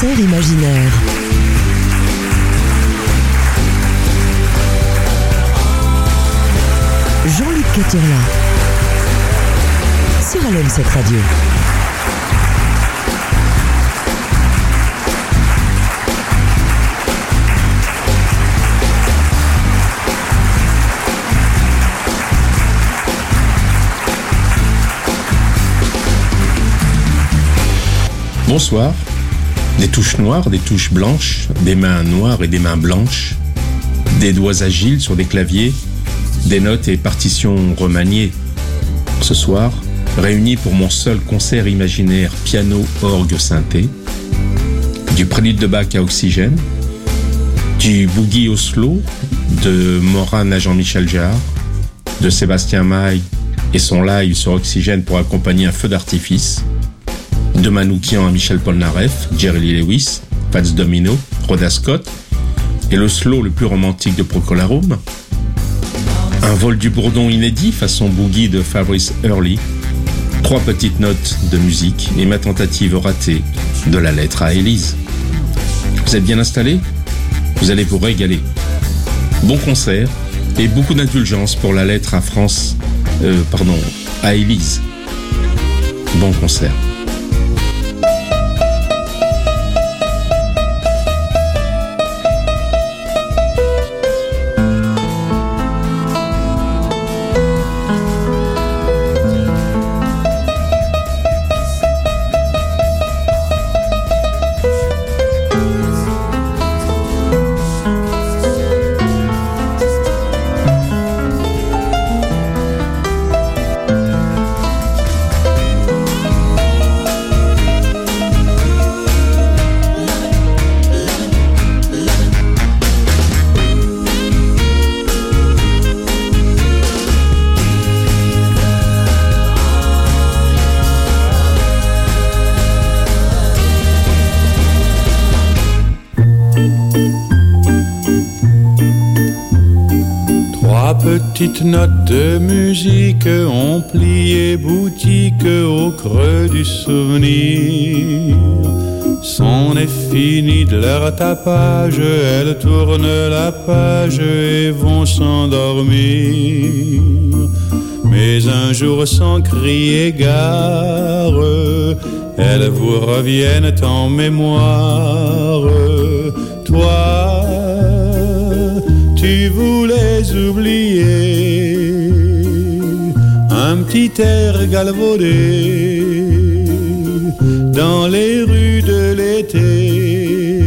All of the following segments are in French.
concert imaginaire. Jean-Luc Caturla. Sur Alem 7 Radio. Bonsoir. Des touches noires, des touches blanches, des mains noires et des mains blanches, des doigts agiles sur des claviers, des notes et partitions remaniées. Ce soir, réunis pour mon seul concert imaginaire piano, orgue, synthé, du prélude de Bach à oxygène, du boogie Oslo de Moran à Jean-Michel Jarre, de Sébastien Maille et son live sur oxygène pour accompagner un feu d'artifice, de Manoukian à Michel Polnareff, Jerry Lee Lewis, Fats Domino, Rhoda Scott, et le slow le plus romantique de Procolarum. Un vol du bourdon inédit façon boogie de Fabrice Hurley. Trois petites notes de musique et ma tentative ratée de la lettre à Élise. Vous êtes bien installés Vous allez vous régaler. Bon concert et beaucoup d'indulgence pour la lettre à France, euh, pardon, à Élise. Bon concert. Petites notes de musique ont plié boutique au creux du souvenir. C'en est fini de leur tapage, elles tournent la page et vont s'endormir. Mais un jour sans crier gare, elles vous reviennent en mémoire. Toi, tu voulais oublier un petit air galvaudé dans les rues de l'été.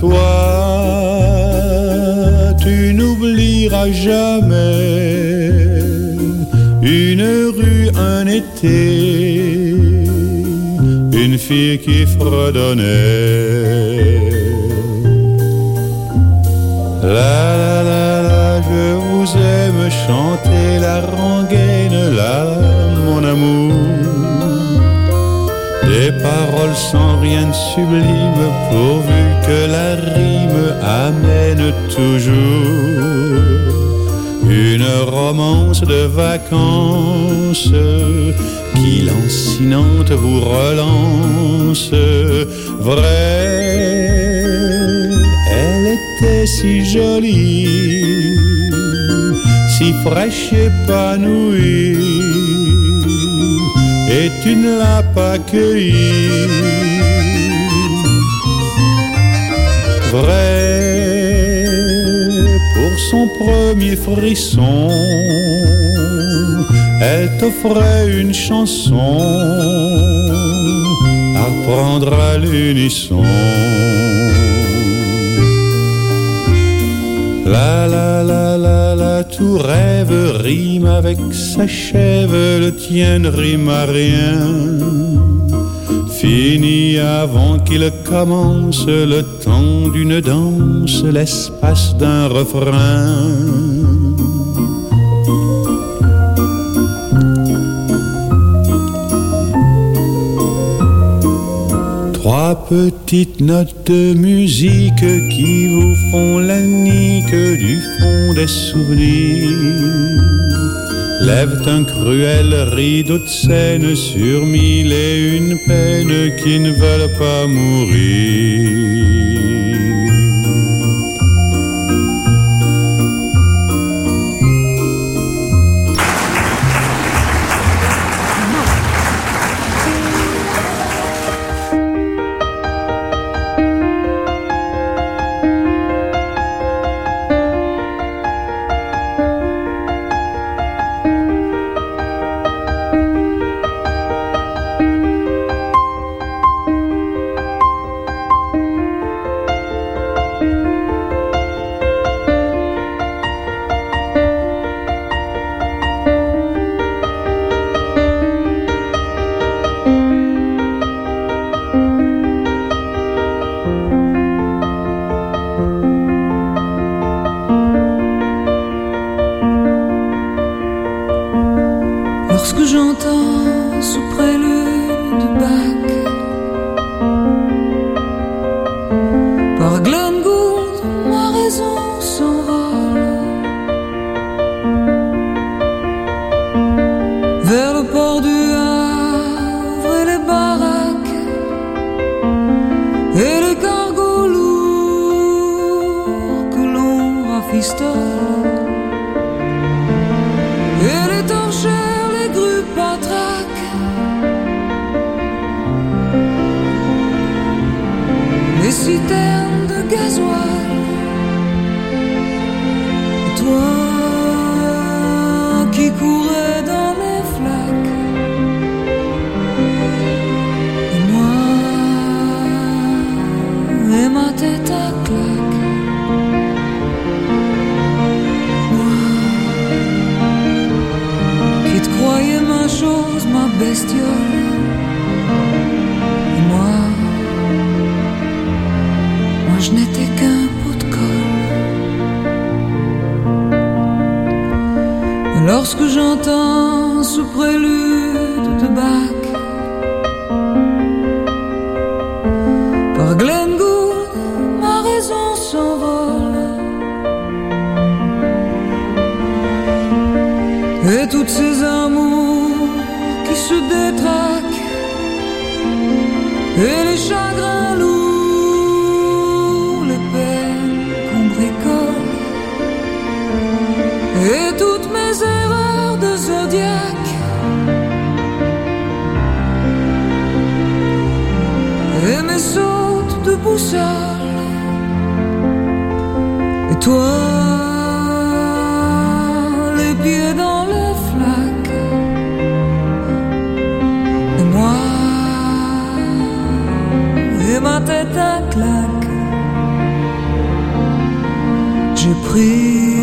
Toi, tu n'oublieras jamais une rue, un été, une fille qui fredonnait. La la la la, chanter la rengaine, la mon amour. Des paroles sans rien de sublime, pourvu que la rime amène toujours une romance de vacances qui lancinante vous relance. Vrai était si jolie, si fraîche épanouie, et tu ne l'as pas cueillie. Vrai, pour son premier frisson, elle t'offrait une chanson à prendre à l'unisson. La la la la la, tout rêve rime avec s'achève, le tien ne rime à rien. Fini avant qu'il commence le temps d'une danse, l'espace d'un refrain. Trois petites notes de musique qui vous font la nique du fond des souvenirs. lèvent un cruel rideau de scène sur mille et une peines qui ne veulent pas mourir. et toutes ces amours qui se détraquent et les chagrins lourds, les peines qu'on bricole et toutes mes erreurs de zodiaque et mes sautes de boussole et toi. J'ai pris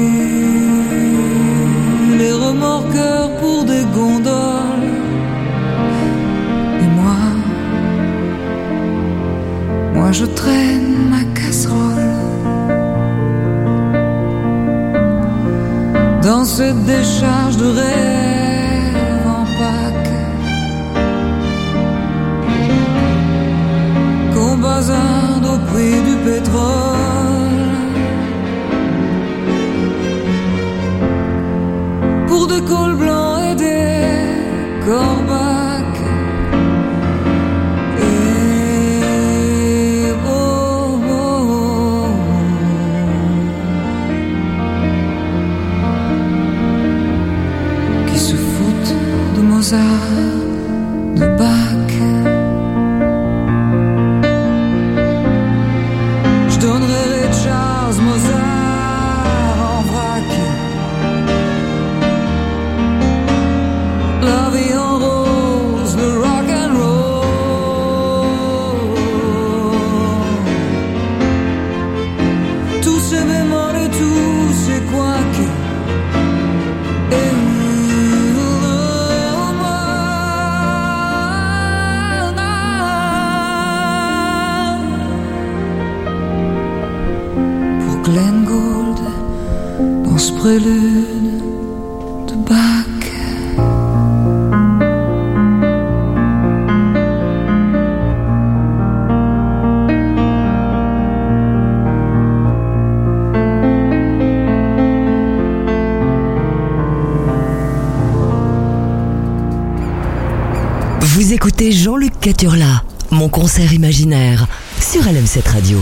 les remorqueurs pour des gondoles. Et moi, moi je traîne ma casserole. Dans cette décharge de rêve au prix du pétrole. Caturla, mon concert imaginaire, sur LM7 Radio.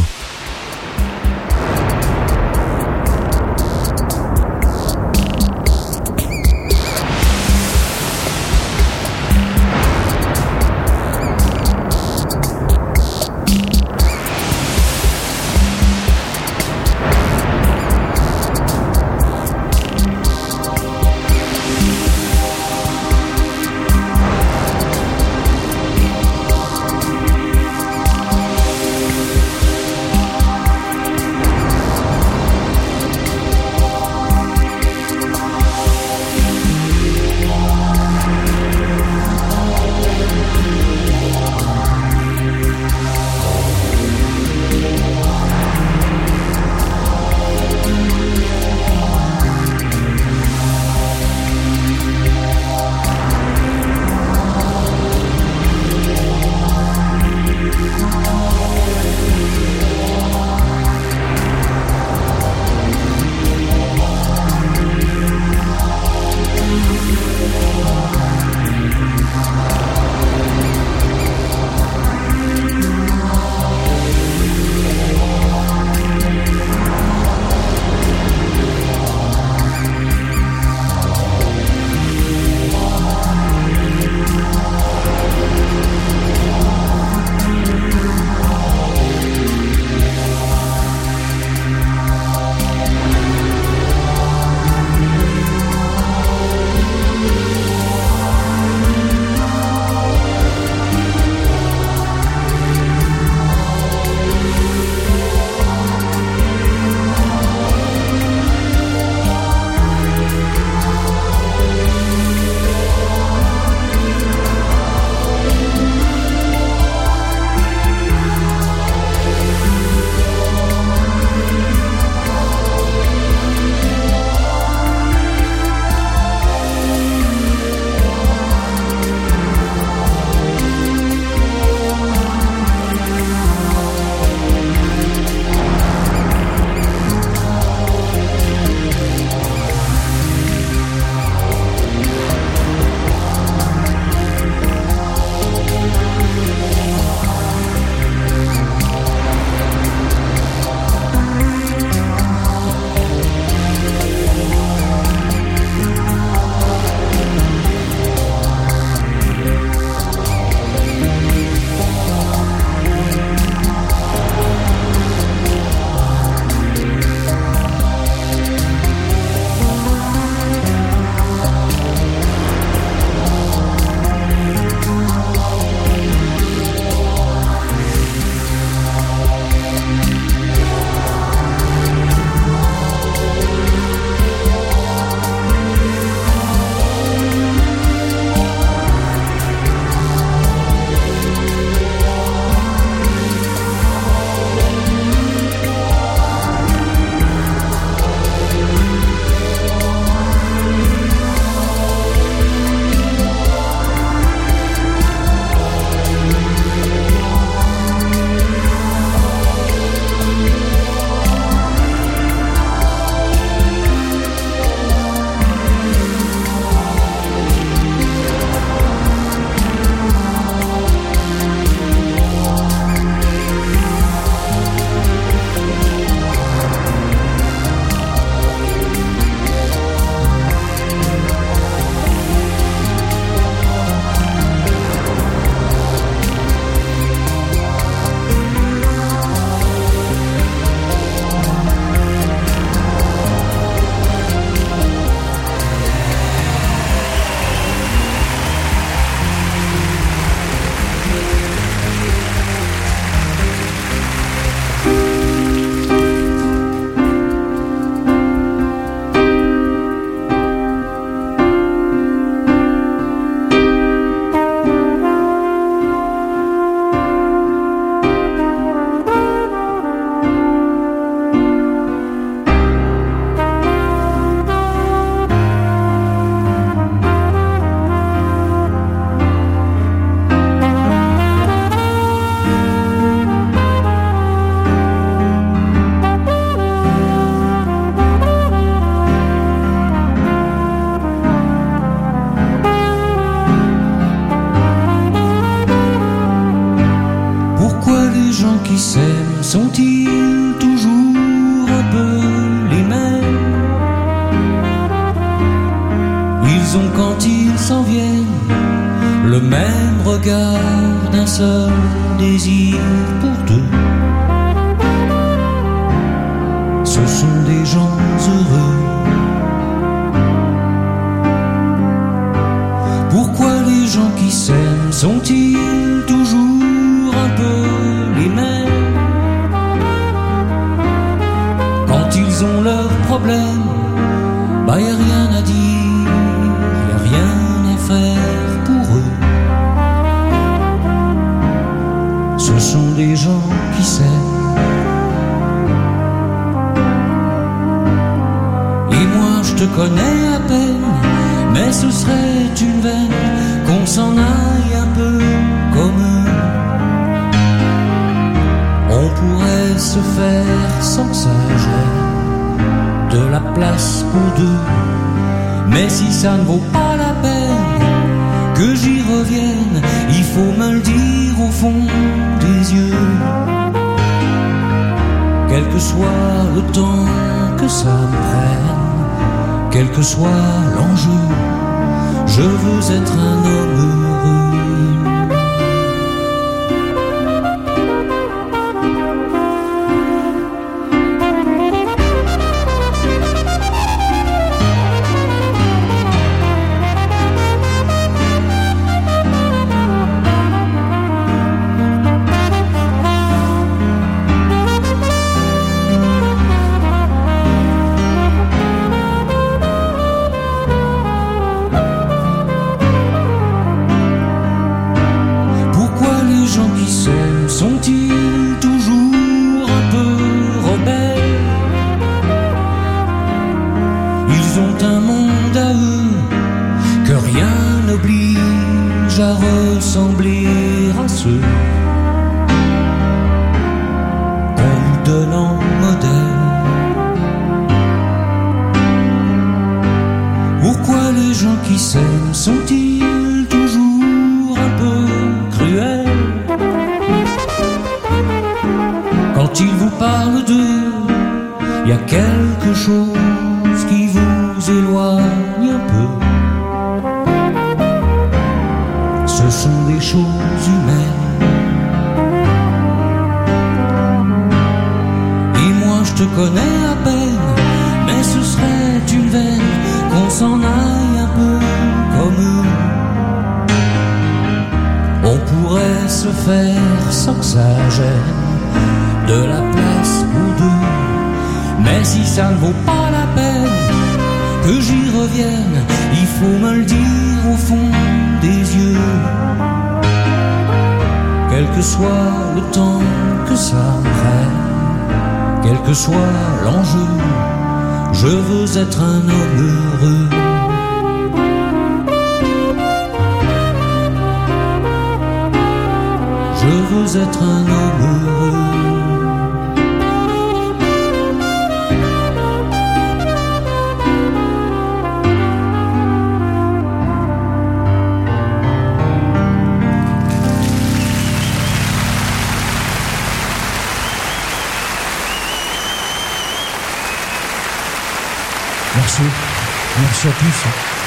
quiso.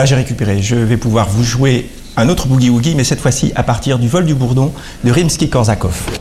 Voilà, j'ai récupéré. Je vais pouvoir vous jouer un autre boogie-woogie, mais cette fois-ci à partir du vol du bourdon de Rimsky-Korsakov.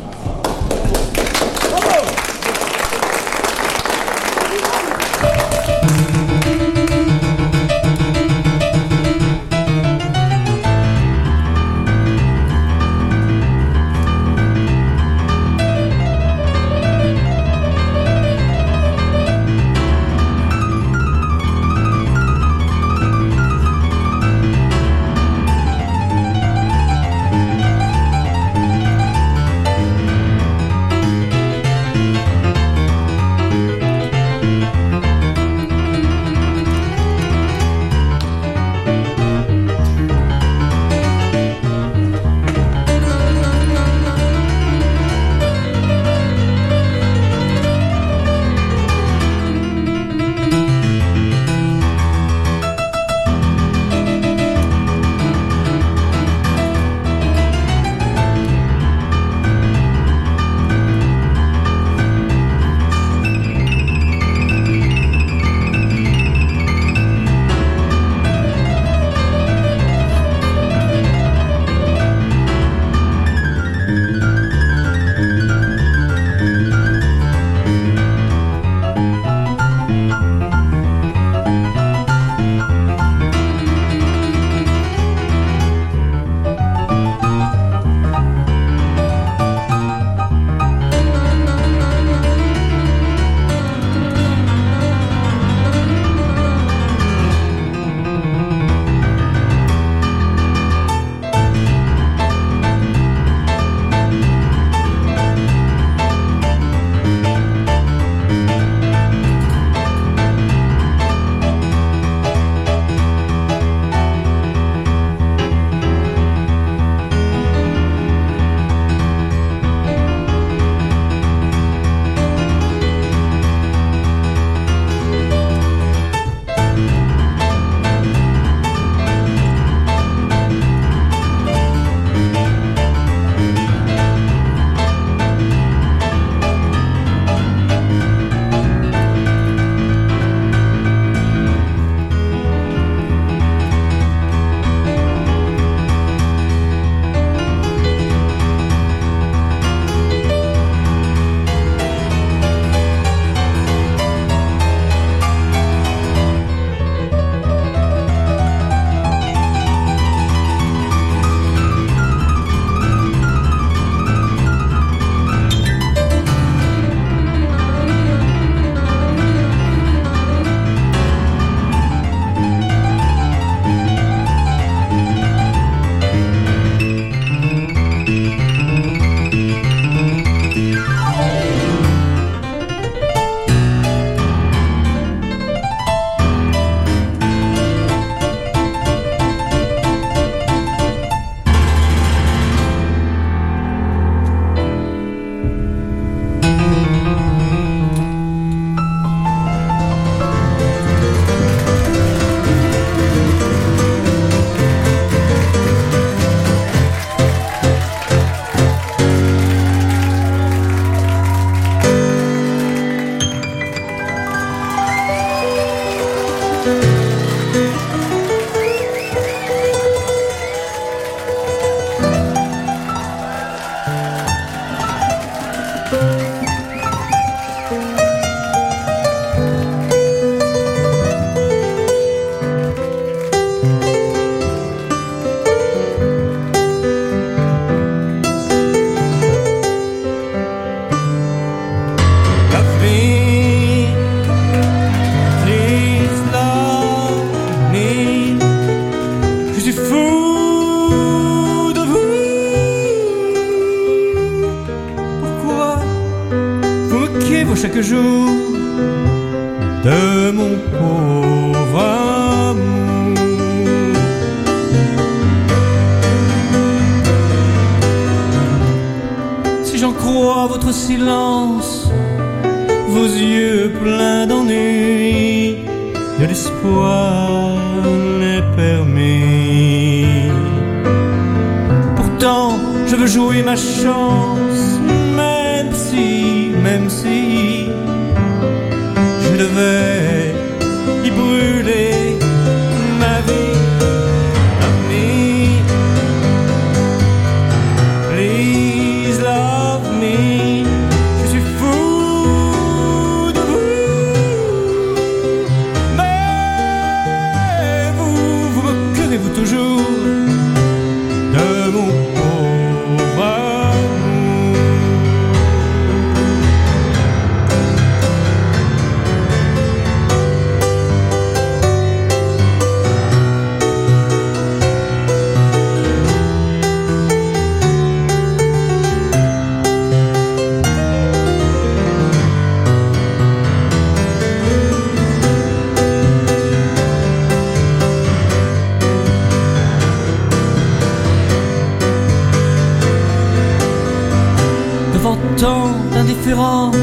Devant tant d'indifférence.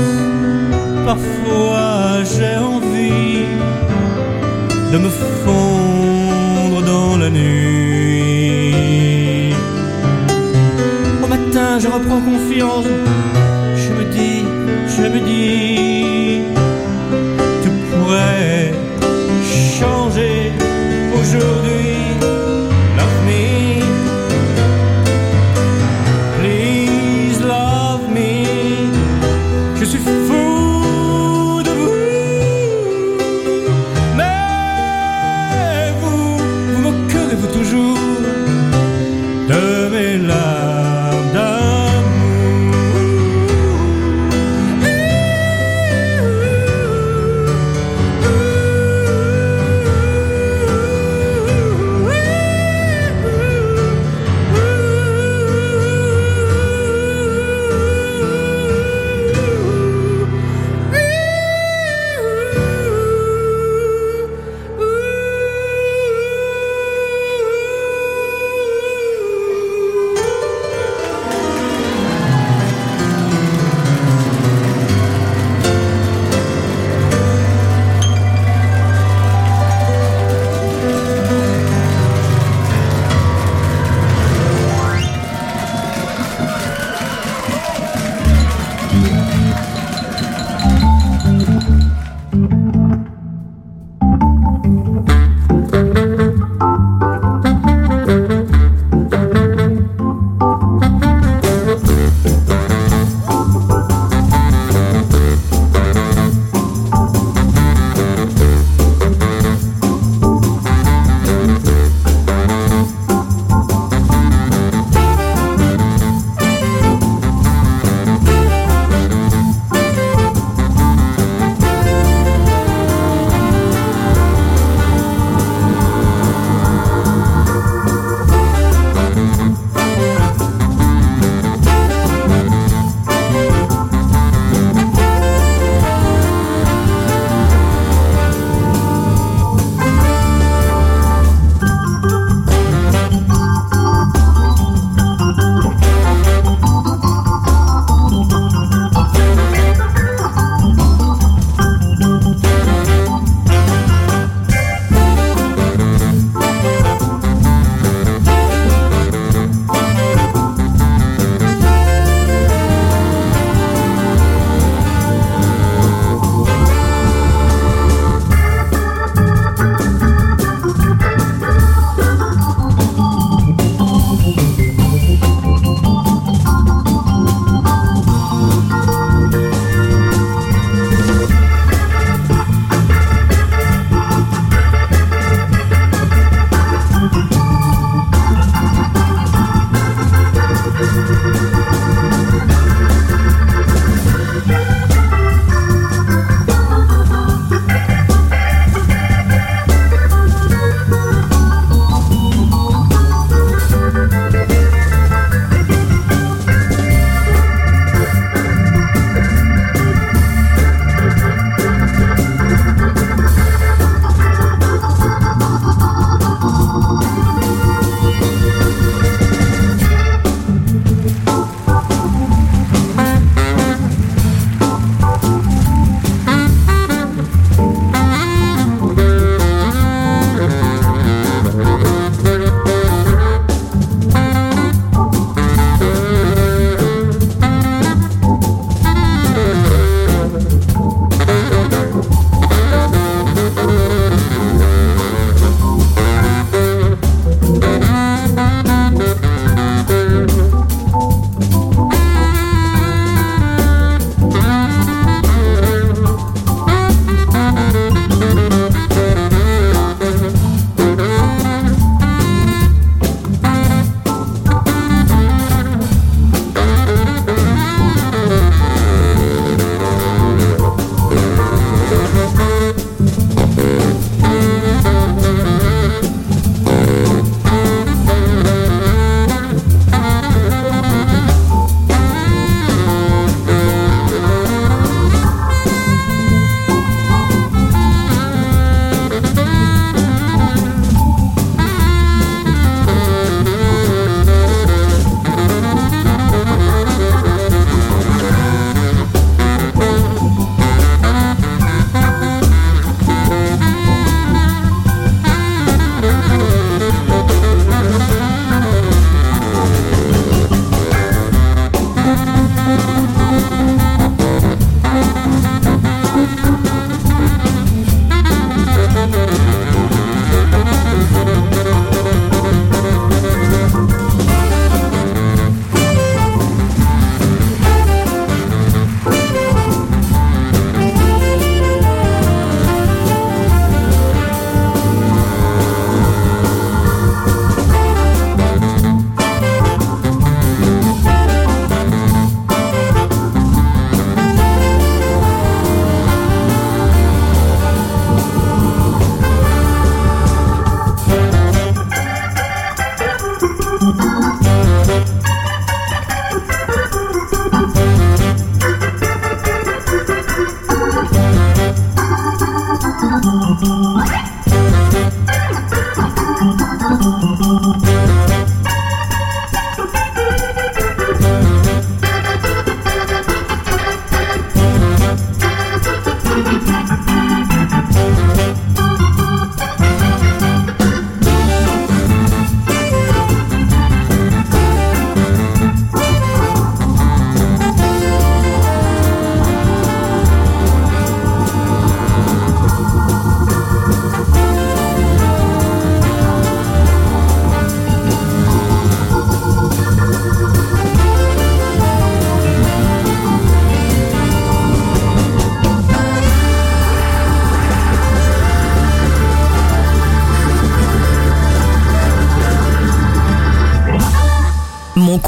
Parfois j'ai envie de me fondre dans la nuit. Au matin, je reprends confiance. Je me dis, je me dis, tu pourrais changer aujourd'hui.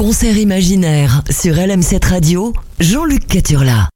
concert imaginaire sur LM7 Radio, Jean-Luc Caturla.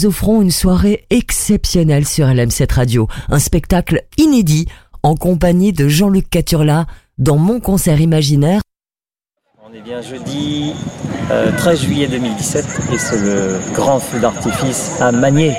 vous offrons une soirée exceptionnelle sur LM7 Radio, un spectacle inédit en compagnie de Jean-Luc Caturla dans Mon concert imaginaire. On est bien jeudi euh, 13 juillet 2017 et c'est le grand feu d'artifice à Magné.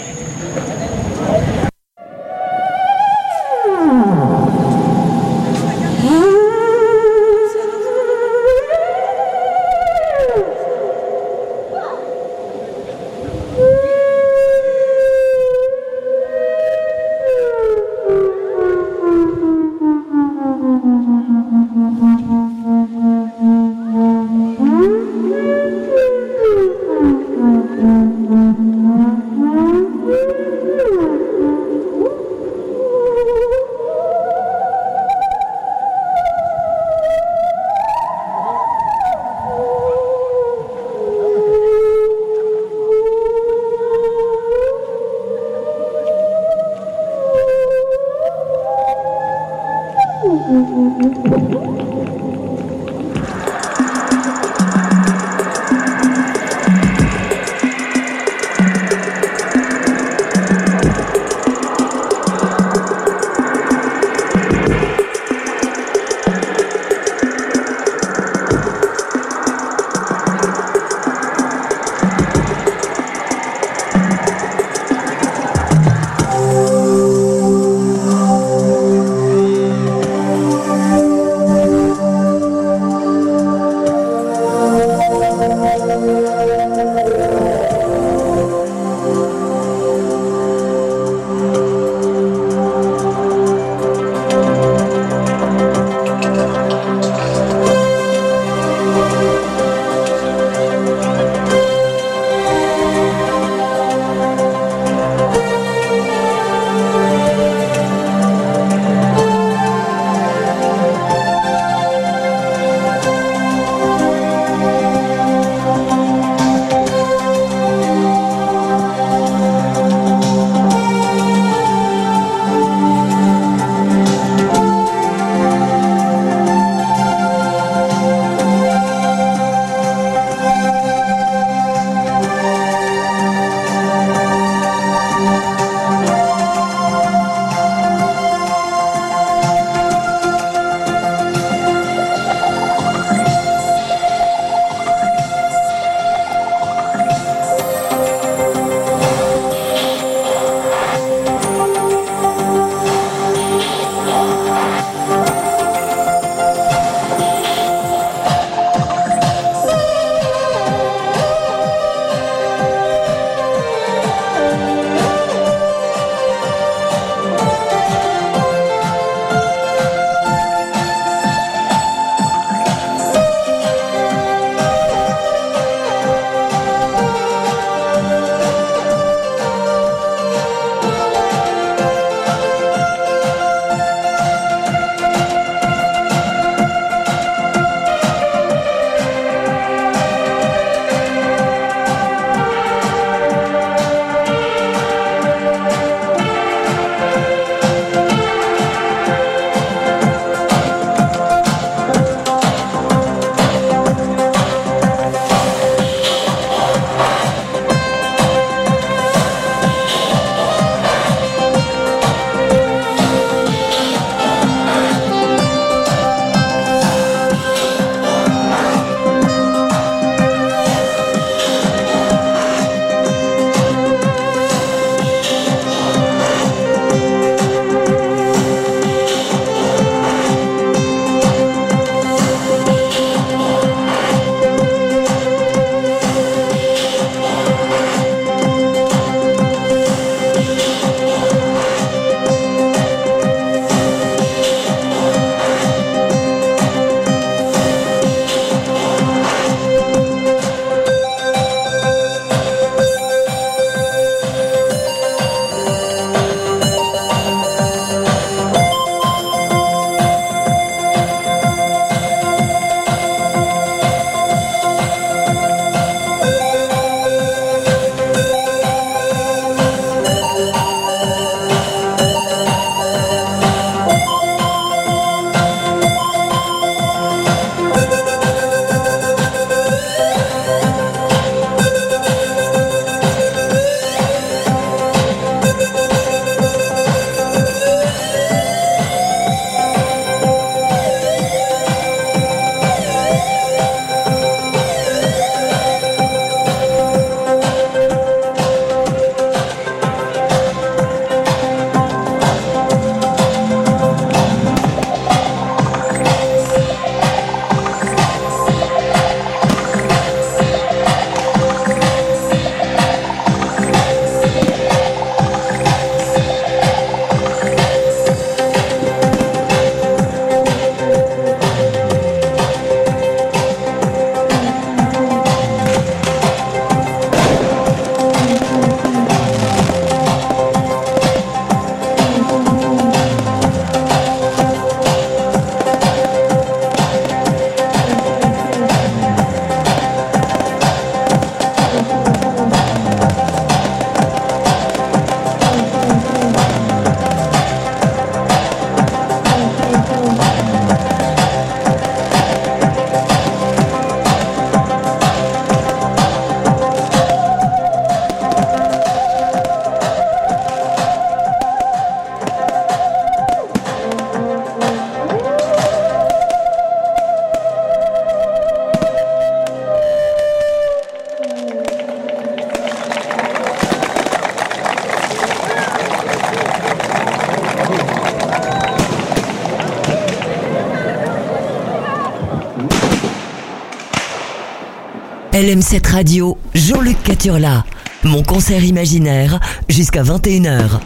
LM7 Radio, Jean-Luc Caturla. Mon concert imaginaire jusqu'à 21h.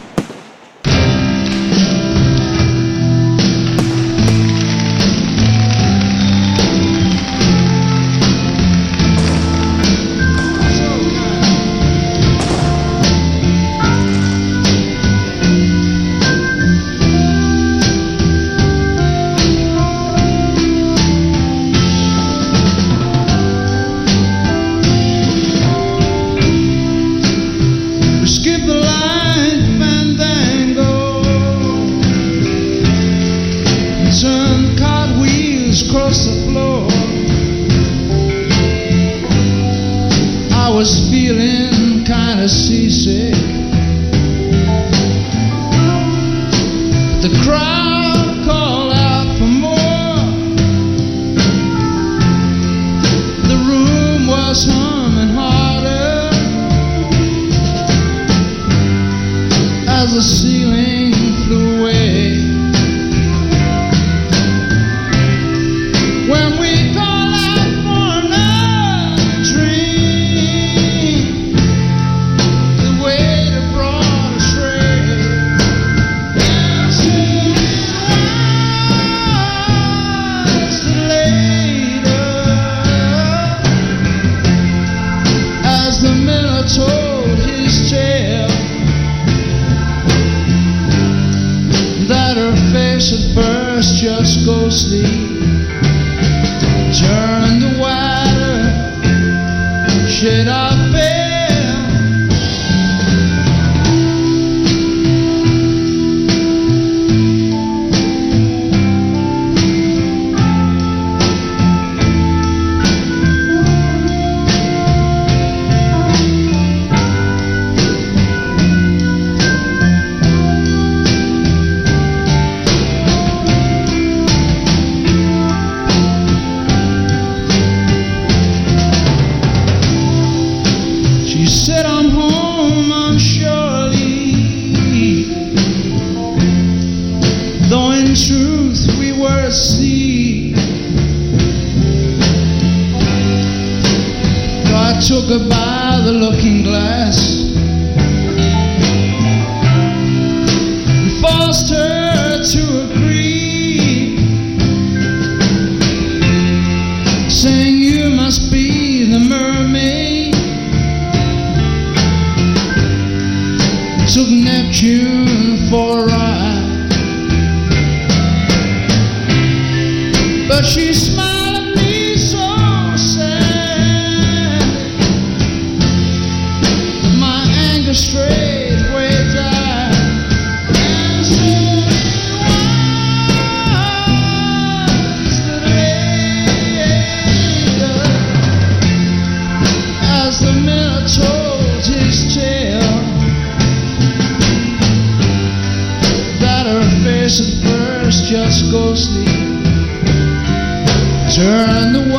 told his tale That her face at first just Turn the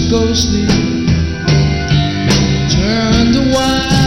ghostly turned to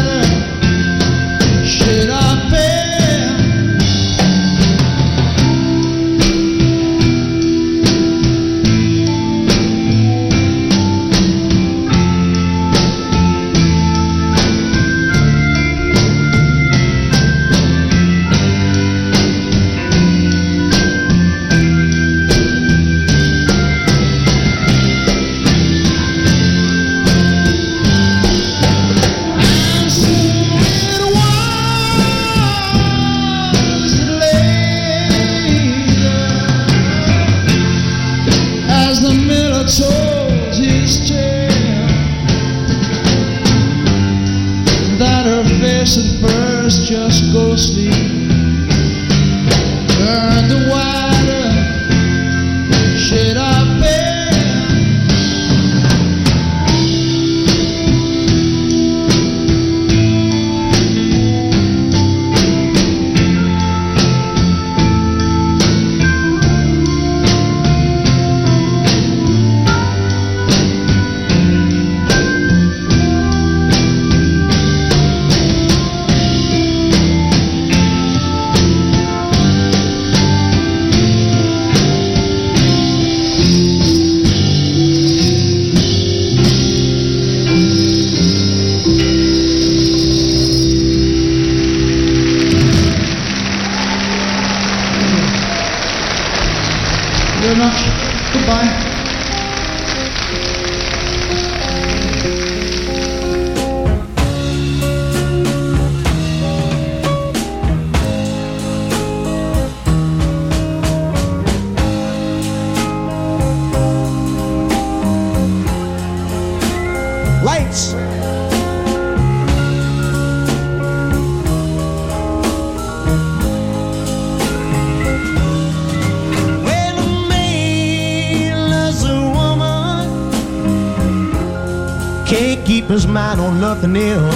his mind on nothing else.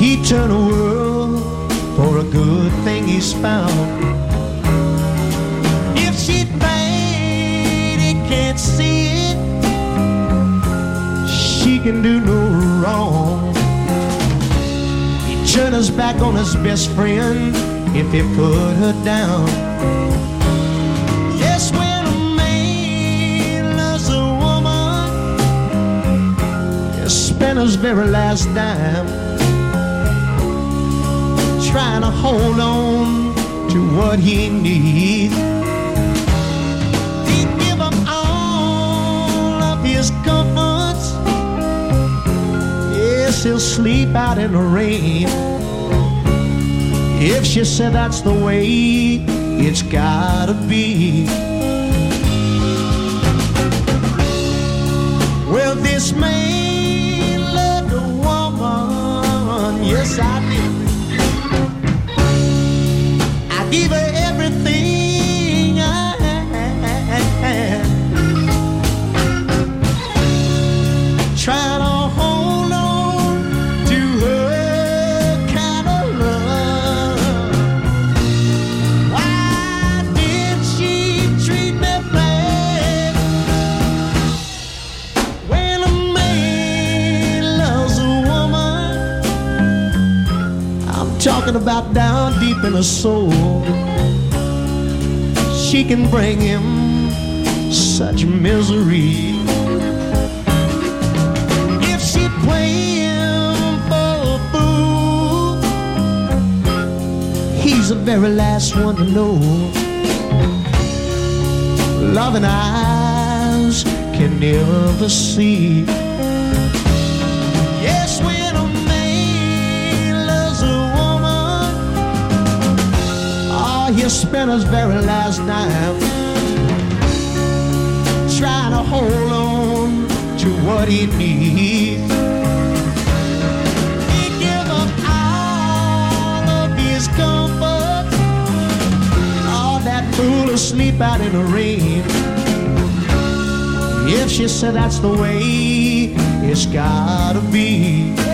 He turn the world for a good thing he's found. If she think he can't see it, she can do no wrong. He turned his back on his best friend if he put her down. His very last dime trying to hold on to what he needs. He'd give up all of his comforts. Yes, he'll sleep out in the rain. If she said that's the way it's gotta be. Well, this man yes, I did. Talking about down deep in her soul. She can bring him such misery. If she play him for a fool, he's the very last one to know. Loving eyes can never see. Oh, he'll his very last dime trying to hold on to what he needs. He give up all of his comfort, all that fool asleep out in the rain. If she said that's the way it's gotta be.